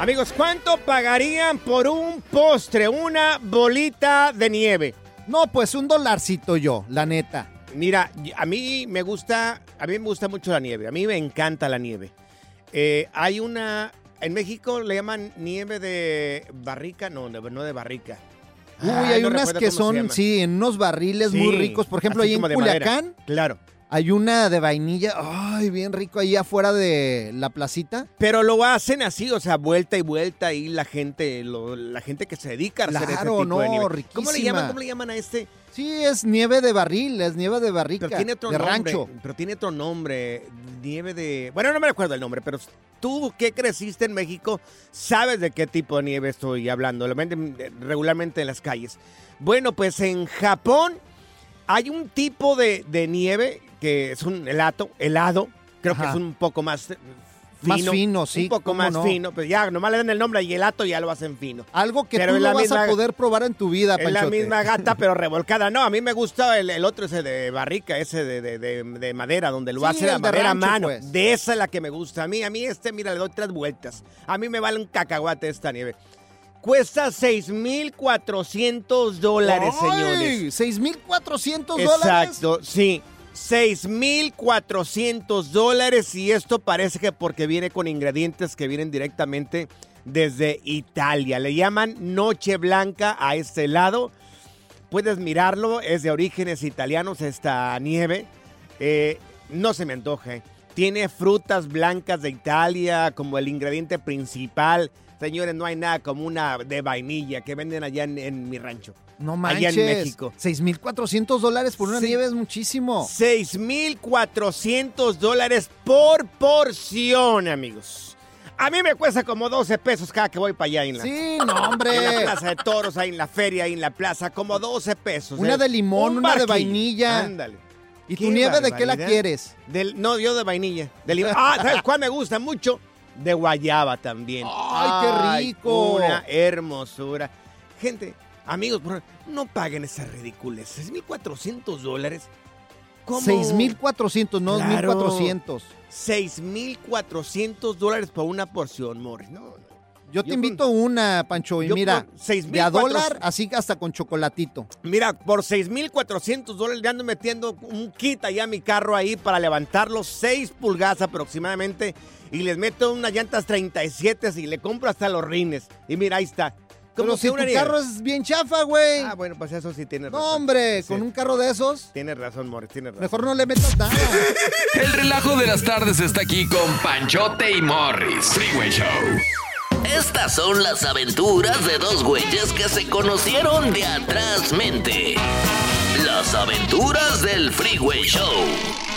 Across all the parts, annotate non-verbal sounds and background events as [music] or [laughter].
Amigos, ¿cuánto pagarían por un postre, una bolita de nieve? No, pues un dolarcito yo, la neta. Mira, a mí me gusta, a mí me gusta mucho la nieve, a mí me encanta la nieve. Eh, hay una, en México le llaman nieve de barrica, no, de- no de barrica. Uy, Ay, hay no unas que son, sí, en unos barriles muy ricos. Por ejemplo, ahí en madera. Culiacán Claro. Hay una de vainilla. Ay, bien rico ahí afuera de la placita. Pero lo hacen así, o sea, vuelta y vuelta y la gente, lo- la gente que se dedica a hacer Claro, tipo no, de nieve. ¿Cómo le llaman? ¿Cómo le llaman a este? Sí, es nieve de barril, es nieve de barrica. Pero tiene otro de nombre. rancho. Pero tiene otro nombre. Nieve de. Bueno, no me recuerdo el nombre, pero tú que creciste en México, sabes de qué tipo de nieve estoy hablando. Lo venden regularmente en las calles. Bueno, pues en Japón hay un tipo de, de nieve que es un helado, helado. Creo que es un poco más eh, Más fino. fino, sí, Un poco más no. fino. Pues ya, nomás le dan el nombre y helado y ya lo hacen fino. Algo que Pero tú no vas misma- a poder probar en tu vida, Es la misma gata, pero [laughs] revolcada. No, a mí me gusta el, el otro, ese de barrica, ese de, de- de- de madera, donde lo Sí, hace la el de madera a mano. pues. De esa es la que me gusta. A mí, a mí este, mira, le doy tres vueltas. A mí me vale un cacahuate esta nieve. Cuesta 6,400 dólares, señores. ¡Ay! ¿6,400 dólares? Exacto, sí. 6,400 dólares y esto parece que porque viene con ingredientes que vienen directamente desde Italia. Le llaman Noche Blanca a este helado. Puedes mirarlo, es de orígenes italianos esta nieve. Eh, no se me antoja. eh. Tiene frutas blancas de Italia como el ingrediente principal. Señores, no hay nada como una de vainilla que venden allá en mi rancho. No Allá manches. en México. 6,400 dólares por una Sí. nieve es muchísimo. 6,400 dólares por porción, amigos. A mí me cuesta como 12 pesos cada que voy para allá en la, Sí, no, en la hombre. plaza de toros, ahí en la feria, ahí en la plaza, como 12 pesos. Una Eh, de limón, un una de vainilla. Ándale. ¿Y tu nieve de qué la quieres? Del, no, yo de vainilla. De. Ah, ¿sabes cuál me gusta mucho? De guayaba también. ¡Ay, qué rico! Una hermosura. Gente, amigos, no paguen esa ridiculez. 6.400 dólares. ¿Cómo? 6,400, no Claro. 2,400. 6.400 dólares por una porción, Morris. No. Yo te Yo invito una, Pancho, y mira, de a dólar, así hasta con chocolatito. Mira, por 6,400 dólares le ando metiendo un kit allá a mi carro ahí para levantarlo 6 pulgadas aproximadamente y les meto unas llantas 37 y le compro hasta los rines. Y mira, ahí está. Pero si tu nieve. carro es bien chafa, güey. Ah, bueno, pues eso sí tienes razón. no, hombre, Sí. con un carro de esos, Tienes razón, Morris, tienes razón. mejor no le metas nada. [laughs] El relajo de las tardes está aquí con Panchote y Morris. Freeway Show. Estas son las aventuras de dos güeyes que se conocieron de atrás mente. Las aventuras del Freeway Show.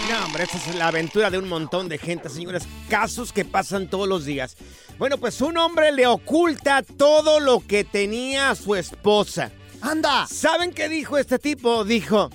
No, hombre, esta es la aventura de un montón de gente, señores. Casos que pasan todos los días. Bueno, pues un hombre le oculta todo lo que tenía su esposa. ¡Anda! ¿Saben qué dijo este tipo? Dijo,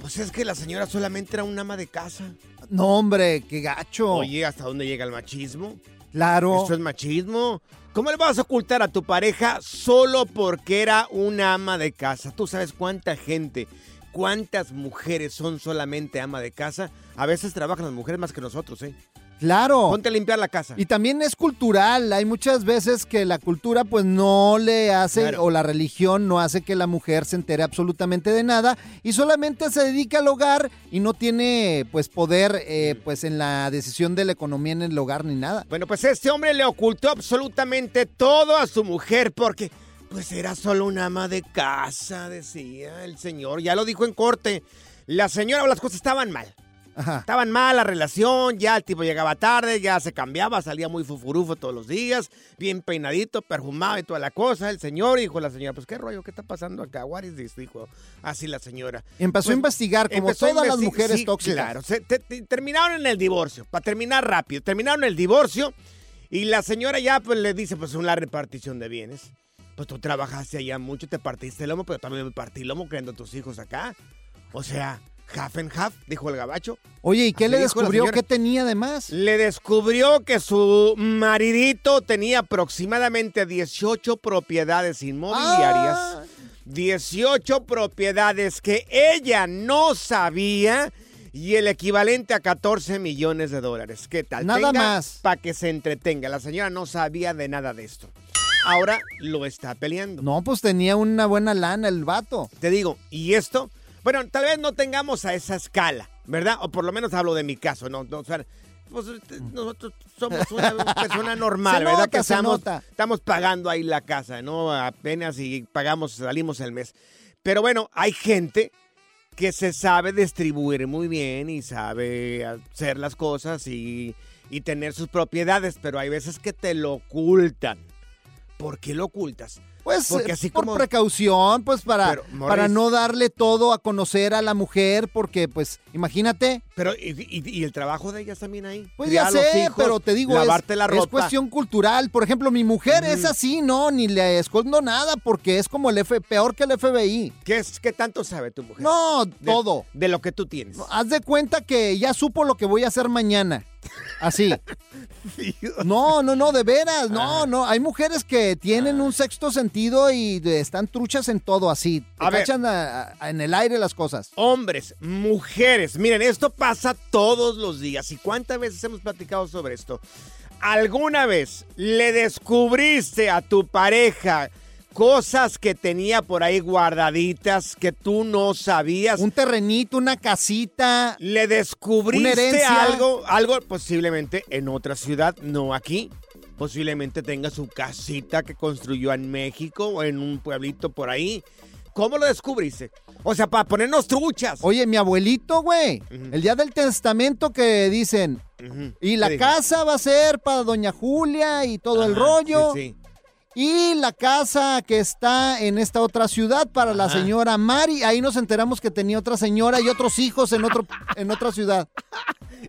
pues es que la señora solamente era un ama de casa. No, hombre, qué gacho. Oye, ¿hasta dónde llega el machismo? claro. ¿Eso es machismo? ¿Cómo le vas a ocultar a tu pareja solo porque era una ama de casa? Tú sabes cuánta gente, cuántas mujeres son solamente ama de casa. A veces trabajan las mujeres más que nosotros, ¿eh? Claro. Ponte a limpiar la casa. Y también es cultural. Hay muchas veces que la cultura pues no le hace Claro. o la religión no hace que la mujer se entere absolutamente de nada y solamente se dedica al hogar y no tiene pues poder eh, pues en la decisión de la economía en el hogar ni nada. Bueno, pues este hombre le ocultó absolutamente todo a su mujer porque pues era solo una ama de casa, decía el señor. Ya lo dijo en corte. La señora, las cosas estaban mal. Ajá. Estaban mal la relación, ya el tipo llegaba tarde, ya se cambiaba, salía muy fufurufo todos los días, bien peinadito, perfumado y toda la cosa. El señor dijo la señora, pues qué rollo, ¿qué está pasando acá? What is this? Dijo así la señora. Empezó a Pues, investigar como a todas las investi- mujeres sí, tóxicas. Claro, se- te- te- terminaron en el divorcio, para terminar rápido, terminaron el divorcio y la señora ya pues le dice pues una repartición de bienes. Pues tú trabajaste allá mucho, te partiste el lomo, pero también me partí el lomo creyendo a tus hijos acá. O sea, half and half, dijo el gabacho. Oye, ¿y qué Así le descubrió? ¿Qué tenía de más? Le descubrió que su maridito tenía aproximadamente 18 propiedades inmobiliarias. Ah. 18 propiedades que ella no sabía y el equivalente a 14 millones de dólares. ¿Qué tal? Nada más. Para que se entretenga. La señora no sabía de nada de esto. Ahora lo está peleando. No, pues tenía una buena lana el vato. Te digo, ¿y esto? Bueno, tal vez no tengamos a esa escala, ¿verdad? O por lo menos hablo de mi caso, ¿no? no, o sea, pues, este, nosotros somos una [laughs] persona normal, ¿verdad? que estamos, estamos pagando ahí la casa, ¿no? Apenas y pagamos, salimos el mes. Pero bueno, hay gente que se sabe distribuir muy bien y sabe hacer las cosas y, y tener sus propiedades, pero hay veces que te lo ocultan. ¿Por qué lo ocultas? Pues Porque así por como- precaución, pues para, Pero, Morris- para no darle todo a conocer a la mujer, porque pues imagínate, Pero, ¿y, y- y el trabajo de ellas también ahí? pues Criar ya sé, hijos, pero te digo, es, lavarte la es ropa. cuestión cultural. Por ejemplo, mi mujer es así, no, ni le escondo nada porque es como el F, peor que el FBI. ¿Qué, es, ¿Qué tanto sabe tu mujer? No, De- todo. De lo que tú tienes. Haz de cuenta que ya supo lo que voy a hacer mañana. Así. [laughs] No, no, no, de veras, no, no. Hay mujeres que tienen un sexto sentido y están truchas en todo así. Te A ver. cachan a- a- en el aire las cosas. Hombres, mujeres, miren, esto pasa todos los días. ¿Y cuántas veces hemos platicado sobre esto? ¿Alguna vez le descubriste a tu pareja cosas que tenía por ahí guardaditas que tú no sabías? Un terrenito, una casita. ¿Le descubriste Una algo, algo posiblemente en otra ciudad, no aquí? Posiblemente tenga su casita que construyó en México o en un pueblito por ahí. ¿Cómo lo descubriste? O sea, para ponernos truchas. Oye, mi abuelito, güey, el día del testamento que dicen, y la casa va a ser para doña Julia y todo el rollo. sí, sí. Y la casa que está en esta otra ciudad para la señora Mari. Ahí nos enteramos que tenía otra señora y otros hijos en, otro, en otra ciudad.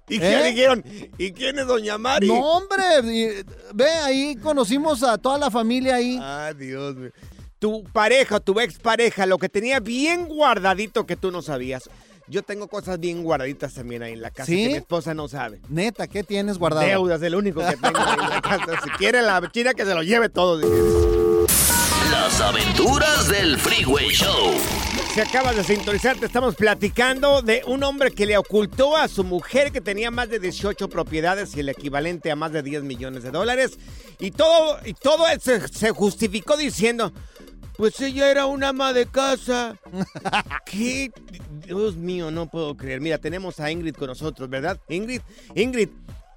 ¿Y qué ¿Eh? dijeron? ¿Y quién es doña Mari? No, hombre, ve, ahí conocimos a toda la familia ahí. Ah, Dios mío. Tu pareja, tu expareja, lo que tenía bien guardadito que tú no sabías. Yo tengo cosas bien guardaditas también ahí en la casa ¿Sí? que mi esposa no sabe. Neta, ¿qué tienes guardado? Deudas, el único que tengo ahí en la casa. Si quiere la china que se lo lleve todo. Las aventuras del Freeway Show. Si acabas de sintonizar, te estamos platicando de un hombre que le ocultó a su mujer que tenía más de 18 propiedades y el equivalente a más de 10 millones de dólares. Y todo, y todo se, se justificó diciendo, pues ella era una ama de casa. [laughs] ¿Qué? Dios mío, no puedo creer. Mira, tenemos a Ingrid con nosotros, ¿verdad? Ingrid, Ingrid,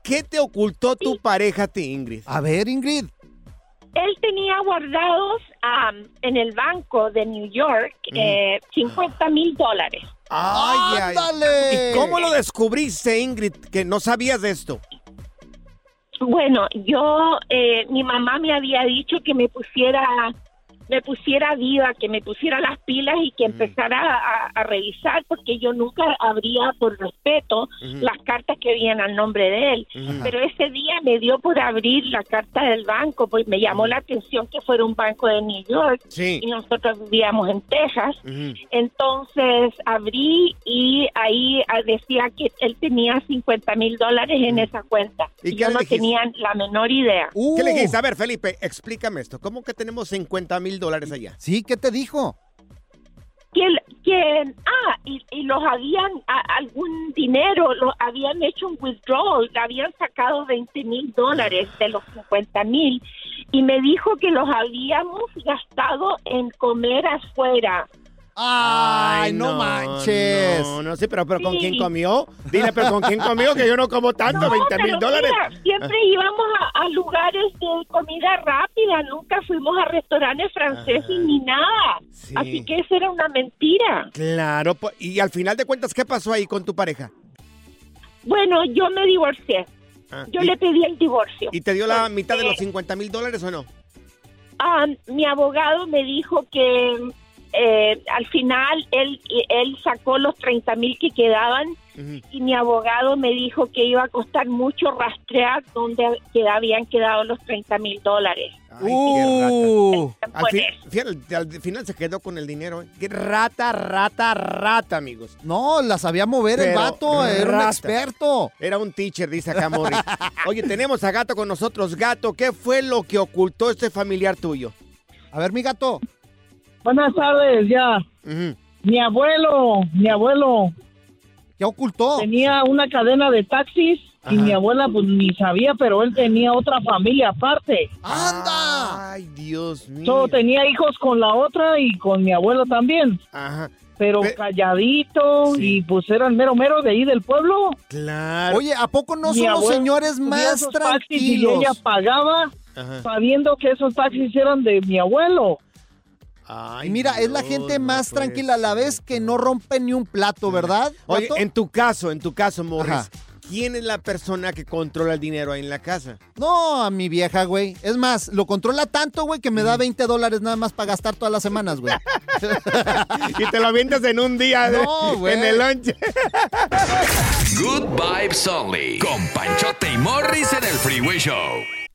¿qué te ocultó tu pareja a ti, Ingrid? A ver, Ingrid. Él tenía guardados am, en el banco de New York eh, 50 mil dólares. ¡Ay, ay! ¡Ándale! ¿Y cómo lo descubriste, Ingrid, que no sabías de esto? Bueno, yo, eh, mi mamá me había dicho que me pusiera, me pusiera viva, que me pusiera las pilas y que empezara a, a revisar, porque yo nunca abría por respeto las cartas que venían al nombre de él. Pero ese día me dio por abrir la carta del banco, pues me llamó la atención que fuera un banco de New York Sí. y nosotros vivíamos en Texas. Entonces abrí y ahí ah, decía que él tenía 50 mil dólares en esa cuenta. ¿Y yo no dijiste? tenía la menor idea. ¿Qué le dijiste? A ver, Felipe, explícame esto. ¿Cómo que tenemos 50 mil dólares allá? Sí, ¿qué te dijo? Que, el- que ah, y, y los habían, a- algún dinero, lo habían hecho un withdrawal, habían sacado 20 mil dólares de los 50 mil y me dijo que los habíamos gastado en comer afuera. Ay, no manches. No, no sé, pero, pero ¿con Sí. quién comió? Dile, pero ¿con quién comió? Que yo no como tanto, No, 20 mil dólares. mira, siempre íbamos a, a lugares de comida rápida, nunca fuimos a restaurantes franceses ni nada. Así que eso era una mentira. Claro, po- y al final de cuentas, ¿qué pasó ahí con tu pareja? Bueno, yo me divorcié. Ah, Yo y- le pedí el divorcio. ¿Y te dio la mitad de los 50 mil dólares o no? Ah, mi abogado me dijo que eh, al final él, él sacó los 30 mil que quedaban y mi abogado me dijo que iba a costar mucho rastrear dónde que habían quedado los 30 mil dólares. Uh, al, fin- fíjate, al final se quedó con el dinero. ¿eh? Qué rata, rata, rata, amigos. No, la sabía mover el Pero vato, era un rata. experto. Era un teacher, dice acá Morris. Oye, tenemos a Gato con nosotros. Gato, ¿qué fue lo que ocultó este familiar tuyo? A ver, mi gato. Buenas tardes, ya. Mi abuelo, mi abuelo. ¿Qué ocultó? Tenía una cadena de taxis y mi abuela pues ni sabía, pero él tenía otra familia aparte. ¡Anda! Ay, Dios mío. So, tenía hijos con la otra y con mi abuelo también. Ajá. Pero calladito y pues era el mero mero de ahí del pueblo. Claro. Oye, ¿a poco no Mi son los señores más tranquilos? Y ella pagaba Ajá. sabiendo que esos taxis eran de mi abuelo. Y mira, es la gente más tranquila a la vez que no rompe ni un plato, ¿verdad? Oye, en tu caso, en tu caso, Morris, Ajá. ¿quién es la persona que controla el dinero ahí en la casa? No, a mi vieja, güey. Es más, lo controla tanto, güey, que me Mm. da 20 dólares nada más para gastar todas las semanas, güey. [laughs] y te lo avientas en un día No, güey. en el lunch. Good Vibes Only. Con Panchote y Morris en el Freeway Show.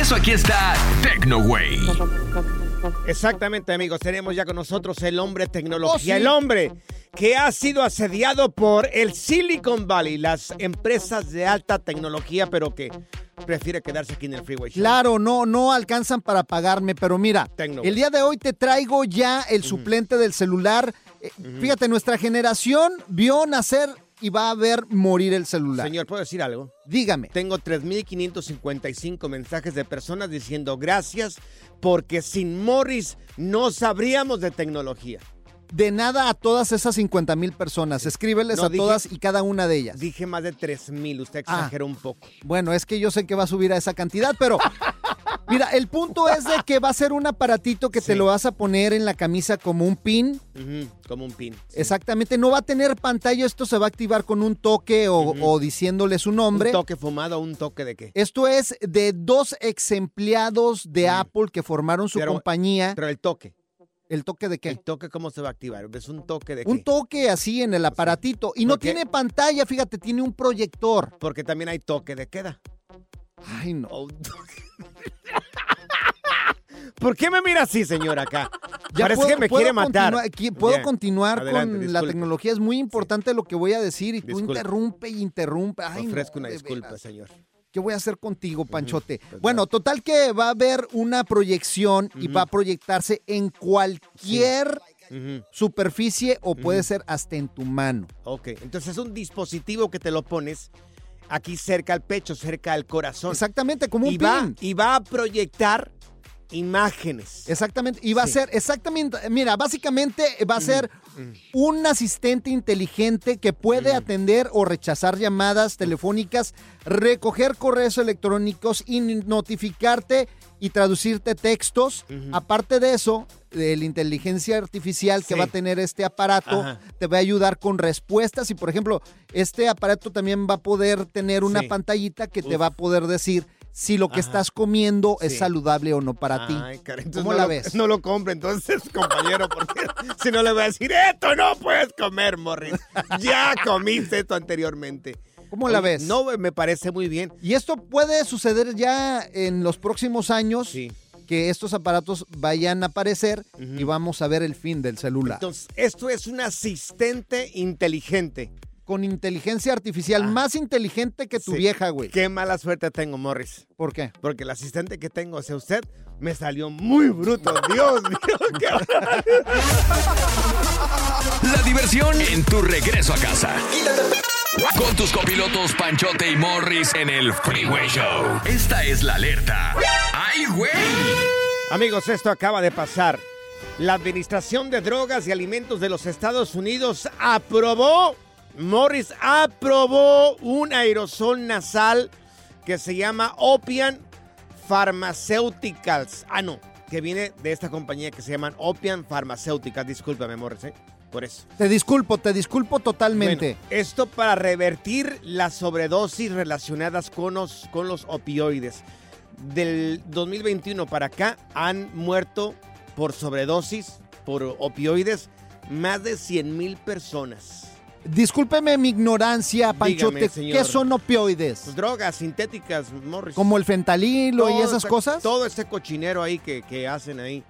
Eso aquí está TecnoWay. Exactamente, amigos. Tenemos ya con nosotros el hombre tecnología. Oh, sí. El hombre que ha sido asediado por el Silicon Valley, las empresas de alta tecnología, pero que prefiere quedarse aquí en el Freeway Show. Claro, no, no alcanzan para pagarme, pero mira, Tecno, el día de hoy te traigo ya el suplente del celular. Eh, Fíjate, nuestra generación vio nacer y va a ver morir el celular. Señor, ¿puedo decir algo? Dígame. Tengo 3.555 mensajes de personas diciendo gracias porque sin Morris no sabríamos de tecnología. De nada a todas esas 50 mil personas. Escríbeles No, a dije- todas y cada una de ellas. Dije más de 3.000, usted Ah. exageró un poco. Bueno, es que yo sé que va a subir a esa cantidad, pero [laughs] mira, el punto es de que va a ser un aparatito que te lo vas a poner en la camisa como un pin. Como un pin. Exactamente, no va a tener pantalla, esto se va a activar con un toque o, o diciéndole su nombre. ¿Un toque fumado o un toque de qué? Esto es de dos ex empleados de Apple que formaron su Pero- compañía. Pero el toque. ¿El toque de qué? ¿El toque cómo se va a activar? ¿Es un toque de qué? Un toque así en el aparatito. Y no tiene pantalla, fíjate, tiene un proyector. Porque también hay toque de queda. Ay, no. ¿Por qué me mira así, señor, acá? Ya Parece puedo- que me quiere matar. puedo Bien. continuar Adelante, con la tecnología. Es muy importante lo que voy a decir y tú interrumpe y interrumpe. Ay, no, Ofrezco una disculpa, señor. ¿Qué voy a hacer contigo, Panchote? pues bueno, total que va a haber una proyección y va a proyectarse en cualquier superficie o puede ser hasta en tu mano. Ok, entonces es un dispositivo que te lo pones aquí cerca al pecho, cerca al corazón. Exactamente, como un y va, pin. y va a proyectar imágenes. Exactamente, y va Sí. a ser exactamente, mira, básicamente va a ser un asistente inteligente que puede atender o rechazar llamadas telefónicas, recoger correos electrónicos y notificarte y traducirte textos. Aparte de eso, de la inteligencia artificial que Sí. va a tener este aparato Ajá. te va a ayudar con respuestas y por ejemplo, este aparato también va a poder tener una Sí. pantallita que te va a poder decir si lo que Ajá. estás comiendo es Sí. saludable o no para ti. Ay, entonces ¿Cómo no la lo- ves? No lo compre entonces, [laughs] compañero, porque si no le voy a decir, esto no puedes comer, Morris. Ya comiste esto anteriormente. ¿Cómo la ves? No, me parece muy bien. Y esto puede suceder ya en los próximos años, que estos aparatos vayan a aparecer y vamos a ver el fin del celular. Entonces, esto es un asistente inteligente. Con inteligencia artificial, más inteligente que tu Sí. vieja, güey. Qué mala suerte tengo, Morris. ¿Por qué? Porque el asistente que tengo hacia usted me salió muy bruto. [laughs] Dios mío, qué La diversión en tu regreso a casa. Con tus copilotos Panchote y Morris en el Freeway Show. Esta es la alerta. ¡Ay, güey! Amigos, esto acaba de pasar. La Administración de Drogas y Alimentos de los Estados Unidos aprobó, Morris aprobó un aerosol nasal que se llama Opian Pharmaceuticals. Ah, no, que viene de esta compañía que se llaman Opian Pharmaceuticals. Discúlpame, Morris, ¿eh? Por eso. Te disculpo, te disculpo totalmente. Bueno, esto para revertir las sobredosis relacionadas con los, con los opioides. Del 2021 para acá han muerto por sobredosis, por opioides, más de 100 mil personas. Discúlpeme mi ignorancia, Panchote. Dígame, señor. ¿Qué son opioides? Pues, drogas sintéticas, Morris. ¿Como el fentanilo y esas cosas? Todo ese cochinero ahí que, que hacen ahí.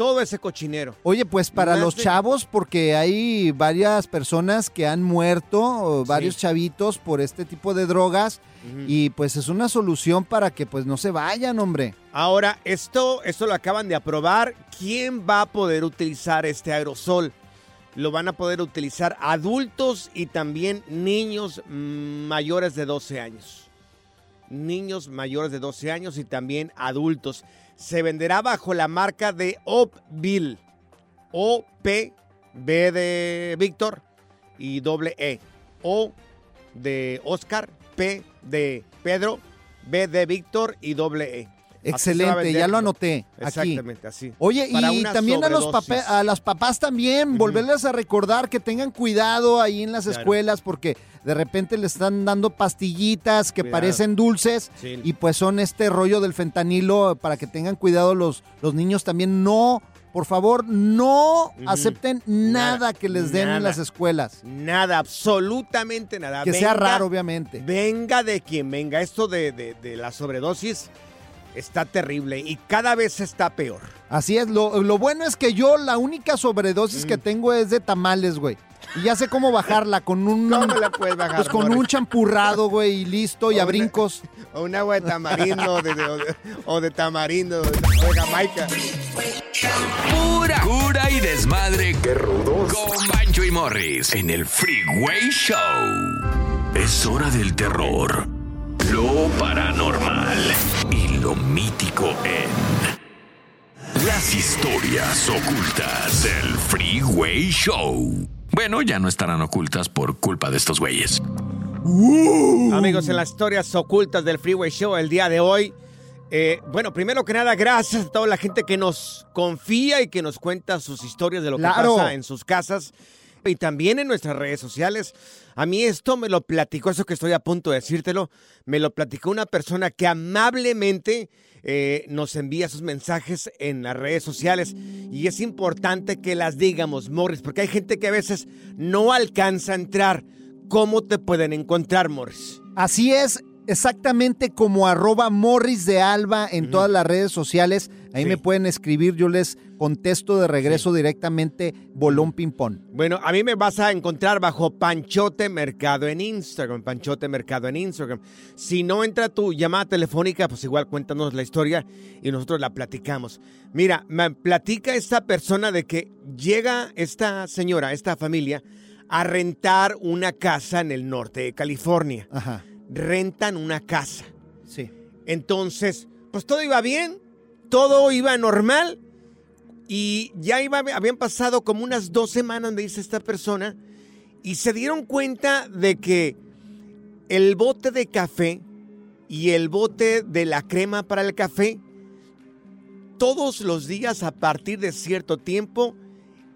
Todo ese cochinero. Oye, pues para Más los de- chavos, porque hay varias personas que han muerto, varios chavitos por este tipo de drogas, y pues es una solución para que pues no se vayan, hombre. Ahora, esto, esto lo acaban de aprobar. ¿Quién va a poder utilizar este aerosol? Lo van a poder utilizar adultos y también niños mm, mayores de 12 años. Niños mayores de 12 años y también adultos. Se venderá bajo la marca de Opville. O-P, B de Víctor y doble E. O de Oscar, P de Pedro, B de Víctor y doble E. Excelente, ya lo anoté. Aquí. Exactamente, así. Oye, Para y también a los, a las papás también, volverles a recordar que tengan cuidado ahí en las Claro. escuelas porque de repente le están dando pastillitas que Cuidado. parecen dulces Sí. y pues son este rollo del fentanilo para que tengan cuidado los, los niños también. No, por favor, no acepten nada, Nada, que les den en las escuelas. Nada, absolutamente nada. Que sea raro, obviamente. Venga de quien venga. Esto de, de- de la sobredosis está terrible y cada vez está peor. Así es, lo, lo bueno es que yo la única sobredosis Mm. que tengo es de tamales, güey. Y ya sé cómo bajarla con un... ¿Cómo la puedes bajar, Pues con un champurrado, güey, y listo, y O a una- brincos. [laughs] O un agua de tamarindo o de, o de- o de tamarindo o de Jamaica. Pura cura y desmadre. ¡Qué rudos! Con Bancho y Morris en el Freeway Show. Es hora del terror, lo paranormal y lo mítico en las historias ocultas del Freeway Show. Bueno, ya no estarán ocultas por culpa de estos güeyes. Amigos, en las historias ocultas del Freeway Show el día de hoy. eh, bueno, primero que nada, gracias a toda la gente que nos confía y que nos cuenta sus historias de lo Claro. que pasa en sus casas y también en nuestras redes sociales. A mí esto me lo platicó, eso que estoy a punto de decírtelo, me lo platicó una persona que amablemente eh, nos envía sus mensajes en las redes sociales y es importante que las digamos, Morris, porque hay gente que a veces no alcanza a entrar. ¿Cómo te pueden encontrar, Morris? Así es, exactamente como arroba Morris de Alba en todas las redes sociales. Ahí Sí. me pueden escribir, yo les contesto de regreso directamente Bolón Pimpón. Bueno, a mí me vas a encontrar bajo Panchote Mercado en Instagram, Panchote Mercado en Instagram. Si no entra tu llamada telefónica, pues igual cuéntanos la historia y nosotros la platicamos. Mira, me platica esta persona de que llega esta señora, esta familia, a rentar una casa en el norte de California. Ajá. Rentan una casa. Sí. Entonces, pues todo iba bien, todo iba normal y ya iba, habían pasado como unas dos semanas, me dice esta persona, y se dieron cuenta de que el bote de café y el bote de la crema para el café, todos los días a partir de cierto tiempo,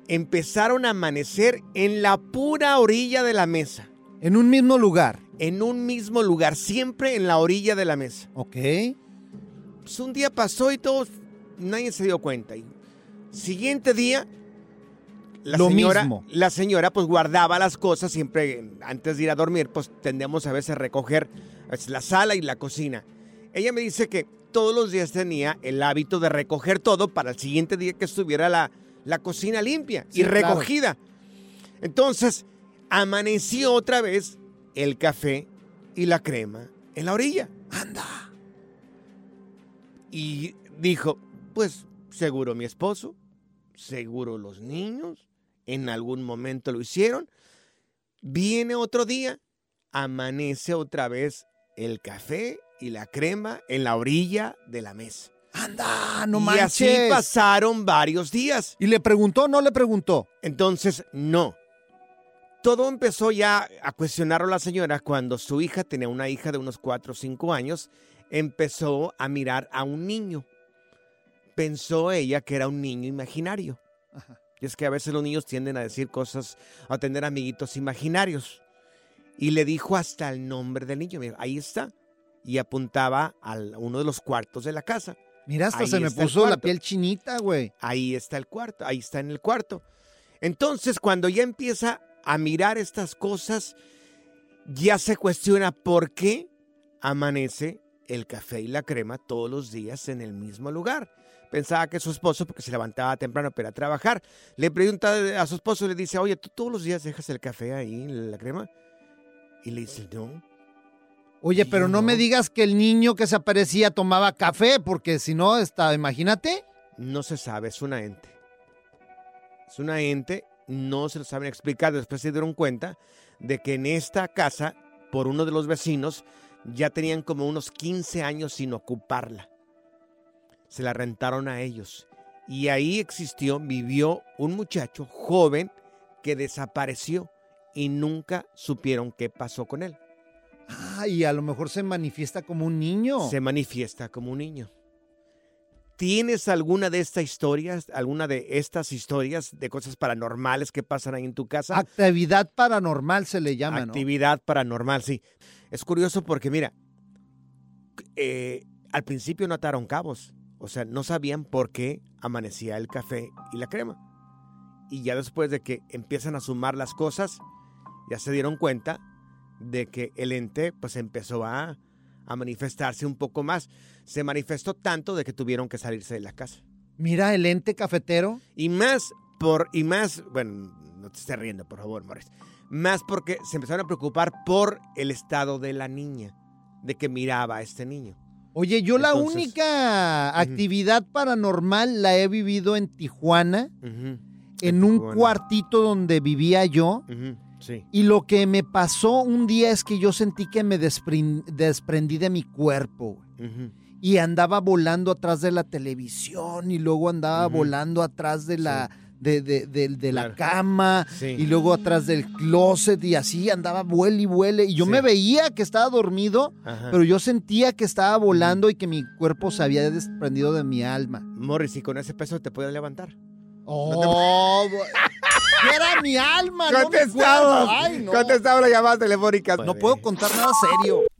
empezaron a amanecer en la pura orilla de la mesa. En un mismo lugar. En un mismo lugar, siempre en la orilla de la mesa. Ok. Pues un día pasó y todos, nadie se dio cuenta. Y siguiente día, la Lo señora, mismo. la señora pues guardaba las cosas siempre antes de ir a dormir, pues tendemos a veces a recoger pues, la sala y la cocina. Ella me dice que todos los días tenía el hábito de recoger todo para el siguiente día que estuviera la, la cocina limpia Sí, y claro. recogida. Entonces, amaneció otra vez el café y la crema en la orilla. Anda. Y dijo, pues seguro mi esposo, seguro los niños, en algún momento lo hicieron. Viene otro día, amanece otra vez el café y la crema en la orilla de la mesa. Anda, no y manches. así pasaron varios días. ¿Y le preguntó o no le preguntó? Entonces, no. Todo empezó ya a cuestionarlo la señora cuando su hija, tenía una hija de unos 4 o 5 años, empezó a mirar a un niño. Pensó ella que era un niño imaginario. Y es que a veces los niños tienden a decir cosas, a tener amiguitos imaginarios. Y le dijo hasta el nombre del niño. Mira, ahí está. Y apuntaba a uno de los cuartos de la casa. Mira, hasta Ahí se me puso la piel chinita, güey. Ahí está el cuarto, ahí está en el cuarto. Entonces, cuando ya empieza a mirar estas cosas, ya se cuestiona por qué amanece el café y la crema todos los días en el mismo lugar. Pensaba que su esposo, porque se levantaba temprano para trabajar, le pregunta a su esposo, le dice, oye, ¿tú todos los días dejas el café ahí, la crema? Y le dice, no. Oye, pero no, me digas que el niño que se aparecía tomaba café, porque si no, está, imagínate. No se sabe, es una ente. Es una ente, no se lo saben explicar. Después se dieron cuenta de que en esta casa, por uno de los vecinos, ya tenían como unos 15 años sin ocuparla. Se la rentaron a ellos. Y ahí existió, vivió un muchacho joven que desapareció y nunca supieron qué pasó con él. Ah, y a lo mejor se manifiesta como un niño. Se manifiesta como un niño. ¿Tienes alguna de estas historias, alguna de estas historias de cosas paranormales que pasan ahí en tu casa? Actividad paranormal se le llama, ¿no? Actividad paranormal, sí. Es curioso porque, mira, eh, al principio no ataron cabos. O sea, no sabían por qué amanecía el café y la crema. Y ya después de que empiezan a sumar las cosas, ya se dieron cuenta de que el ente pues empezó a, a manifestarse un poco más. Se manifestó tanto de que tuvieron que salirse de la casa. Mira el ente cafetero. Y más por, y más, bueno, no te estés riendo, por favor, Morris. Más porque se empezaron a preocupar por el estado de la niña, de que miraba a este niño. Oye, yo la única actividad paranormal la he vivido en Tijuana, en un Tijuana. cuartito donde vivía yo. Ujú, Sí. Y lo que me pasó un día es que yo sentí que me desprendí de mi cuerpo. Y andaba volando atrás de la televisión y luego andaba volando atrás de la, de, de- de- de la Claro. cama Sí. y luego atrás del closet y así andaba vuele y vuele. Y yo Sí. me veía que estaba dormido, Ajá. pero yo sentía que estaba volando y que mi cuerpo se había desprendido de mi alma. Morris, y con ese peso te puedes levantar. Oh, [laughs] [laughs] era mi alma, no Contestamos. cuerpo. Ay, no. Contestamos la llamada telefónica. No puedo contar nada serio.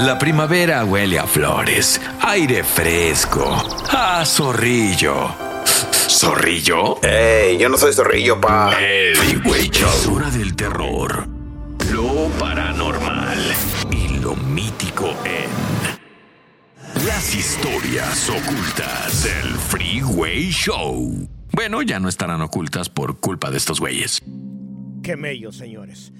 La primavera huele a flores, aire fresco, a zorrillo. ¿Zorrillo? ¡Ey! Yo no soy zorrillo, pa. El Freeway Show. Es hora del terror, lo paranormal y lo mítico en las historias ocultas del Freeway Show. Bueno, ya no estarán ocultas por culpa de estos güeyes. Qué mello, señores.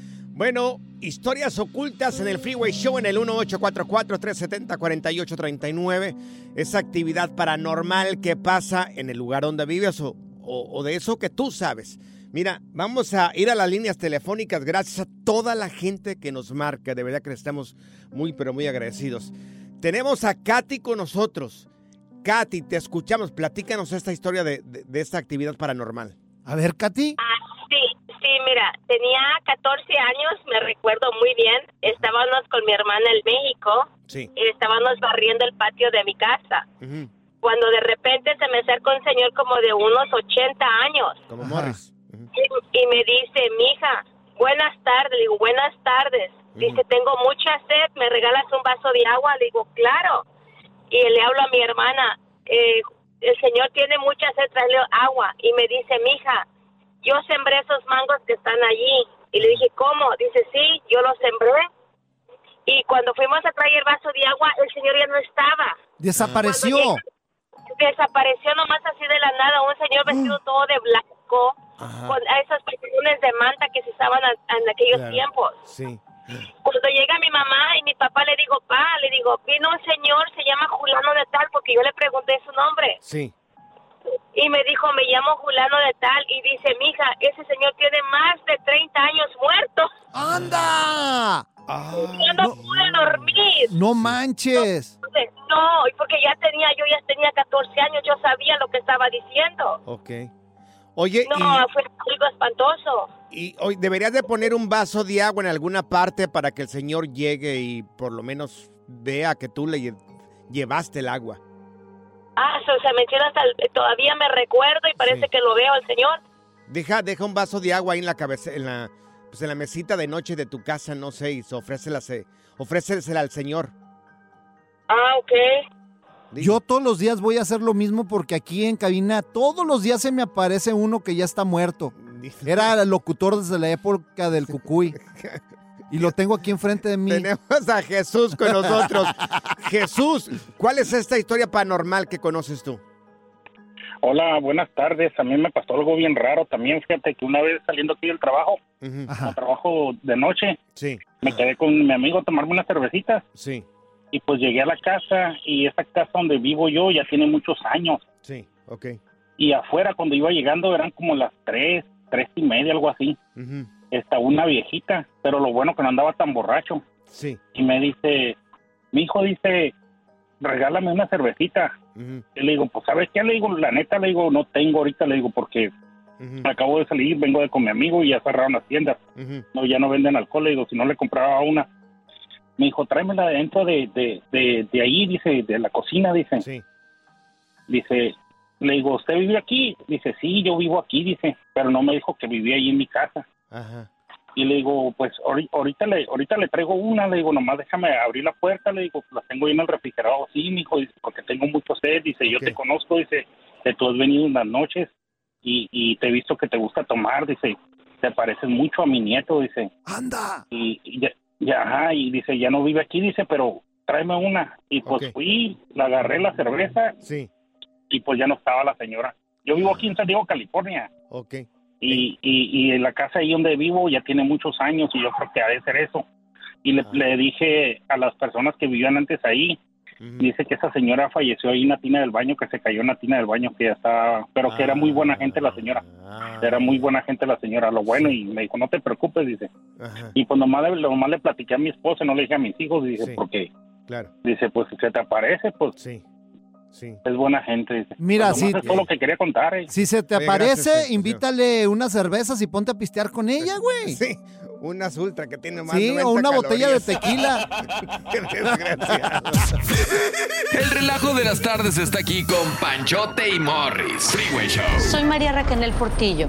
Bueno, historias ocultas en el Freeway Show en el 1844-370-4839. Esa actividad paranormal que pasa en el lugar donde vives o, o- de eso que tú sabes. Mira, vamos a ir a las líneas telefónicas gracias a toda la gente que nos marca. De verdad que estamos muy, pero muy agradecidos. Tenemos a Katy con nosotros. Katy, te escuchamos. Platícanos esta historia de, de- de esta actividad paranormal. A ver, Katy. Mira, tenía 14 años, me recuerdo muy bien. Estábamos con mi hermana en México Sí. y estábamos barriendo el patio de mi casa. Cuando de repente se me acerca un señor como de unos 80 años Como Morris. y, y me dice, mija, buenas tardes. Le digo, buenas tardes. Dice, tengo mucha sed, ¿me regalas un vaso de agua? Le digo, claro. Y le hablo a mi hermana, eh, el señor tiene mucha sed, tráele agua. Y me dice, mija, yo sembré esos mangos que están allí. Y le dije, ¿cómo? Dice, sí, yo los sembré. Y cuando fuimos a traer el vaso de agua, el señor ya no estaba. Desapareció. Llegué, desapareció nomás así de la nada, un señor vestido todo de blanco, con esos pantalones de manta que se usaban a- en aquellos Claro. tiempos. Sí. Cuando llega mi mamá y mi papá le digo, pa, le digo, vino un señor, se llama Julano de tal, porque yo le pregunté su nombre. Sí. Y me dijo, me llamo Julano de tal, y dice, mija, ese señor tiene más de 30 años muerto. ¡Anda! yo no, pude dormir. No manches. No, porque ya tenía, yo ya tenía 14 años, yo sabía lo que estaba diciendo. Ok. Oye, No, y, fue algo espantoso. y hoy deberías de poner un vaso de agua en alguna parte para que el señor llegue y por lo menos vea que tú le lle- llevaste el agua. Ah, se, se menciona hasta el- todavía me recuerdo y parece que lo veo al señor. Deja, deja un vaso de agua ahí en la cabeza, en la, pues en la mesita de noche de tu casa, no sé, y ofrécela, ofrécesela al señor. Ah, ok. Yo todos los días voy a hacer lo mismo porque aquí en cabina todos los días se me aparece uno que ya está muerto. Era el locutor desde la época del [laughs] cucuy. Y lo tengo aquí enfrente de mí. Tenemos a Jesús con nosotros. [laughs] Jesús, ¿cuál es esta historia paranormal que conoces tú? Hola, buenas tardes. A mí me pasó algo bien raro también. Fíjate que una vez saliendo aquí del trabajo, al trabajo de noche, Sí. me quedé con mi amigo a tomarme unas cervecitas. Sí. Y pues llegué a la casa y esa casa donde vivo yo ya tiene muchos años. Sí, ok. Y afuera cuando iba llegando eran como las tres, tres y media, algo así. Ujú. Está una viejita, pero lo bueno que no andaba tan borracho. Sí. Y me dice, mi hijo dice, regálame una cervecita. Y le digo, pues, ¿sabes qué? Le digo, la neta, le digo, no tengo ahorita, le digo, porque acabo de salir, vengo de con mi amigo y ya cerraron las tiendas. No, ya no venden alcohol, le digo, si no le compraba una. Me dijo, tráemela dentro de, de, de, de ahí, dice, de la cocina, dice. Sí. Dice, le digo, ¿usted vive aquí? Dice, sí, yo vivo aquí, dice, pero no me dijo que vivía ahí en mi casa. Ajá. Y le digo, pues ahori- ahorita le, ahorita le traigo una, le digo, nomás déjame abrir la puerta, le digo, la tengo ahí en el refrigerador, sí, mijo, dice, porque tengo mucho sed, dice, yo te conozco, dice, que tú has venido en las noches y, y te he visto que te gusta tomar, dice, te pareces mucho a mi nieto, dice. ¡Anda! Y, y ya, ya, ajá, y dice, ya no vive aquí, dice, pero tráeme una. Y pues fui, la agarré la cerveza Sí. y pues ya no estaba la señora. Yo vivo aquí en San Diego, California. Ok. Y, y, y en la casa ahí donde vivo ya tiene muchos años y yo creo que ha de ser eso. Y le, le dije a las personas que vivían antes ahí, dice que esa señora falleció ahí en la tina del baño, que se cayó en la tina del baño, que ya estaba, pero que era muy buena gente la señora. Era muy buena gente la señora, lo bueno, y me dijo, no te preocupes, dice. Ajá. Y pues nomás nomás le platiqué a mi esposa, no le dije a mis hijos, dice, Sí. porque, Claro. dice, pues si se te aparece, pues sí. Sí. es buena gente. Mira, Pues, sí. es todo lo que quería contar. eh. Si se te Oye, aparece, gracias, invítale unas cervezas y ponte a pistear con ella, güey. Sí, unas ultra que tiene más Sí, 90 o una botella de calorías. tequila. [laughs] Qué desgraciado. El relajo de las tardes está aquí con Panchote y Morris. Freeway Show. Soy María Raquel Portillo.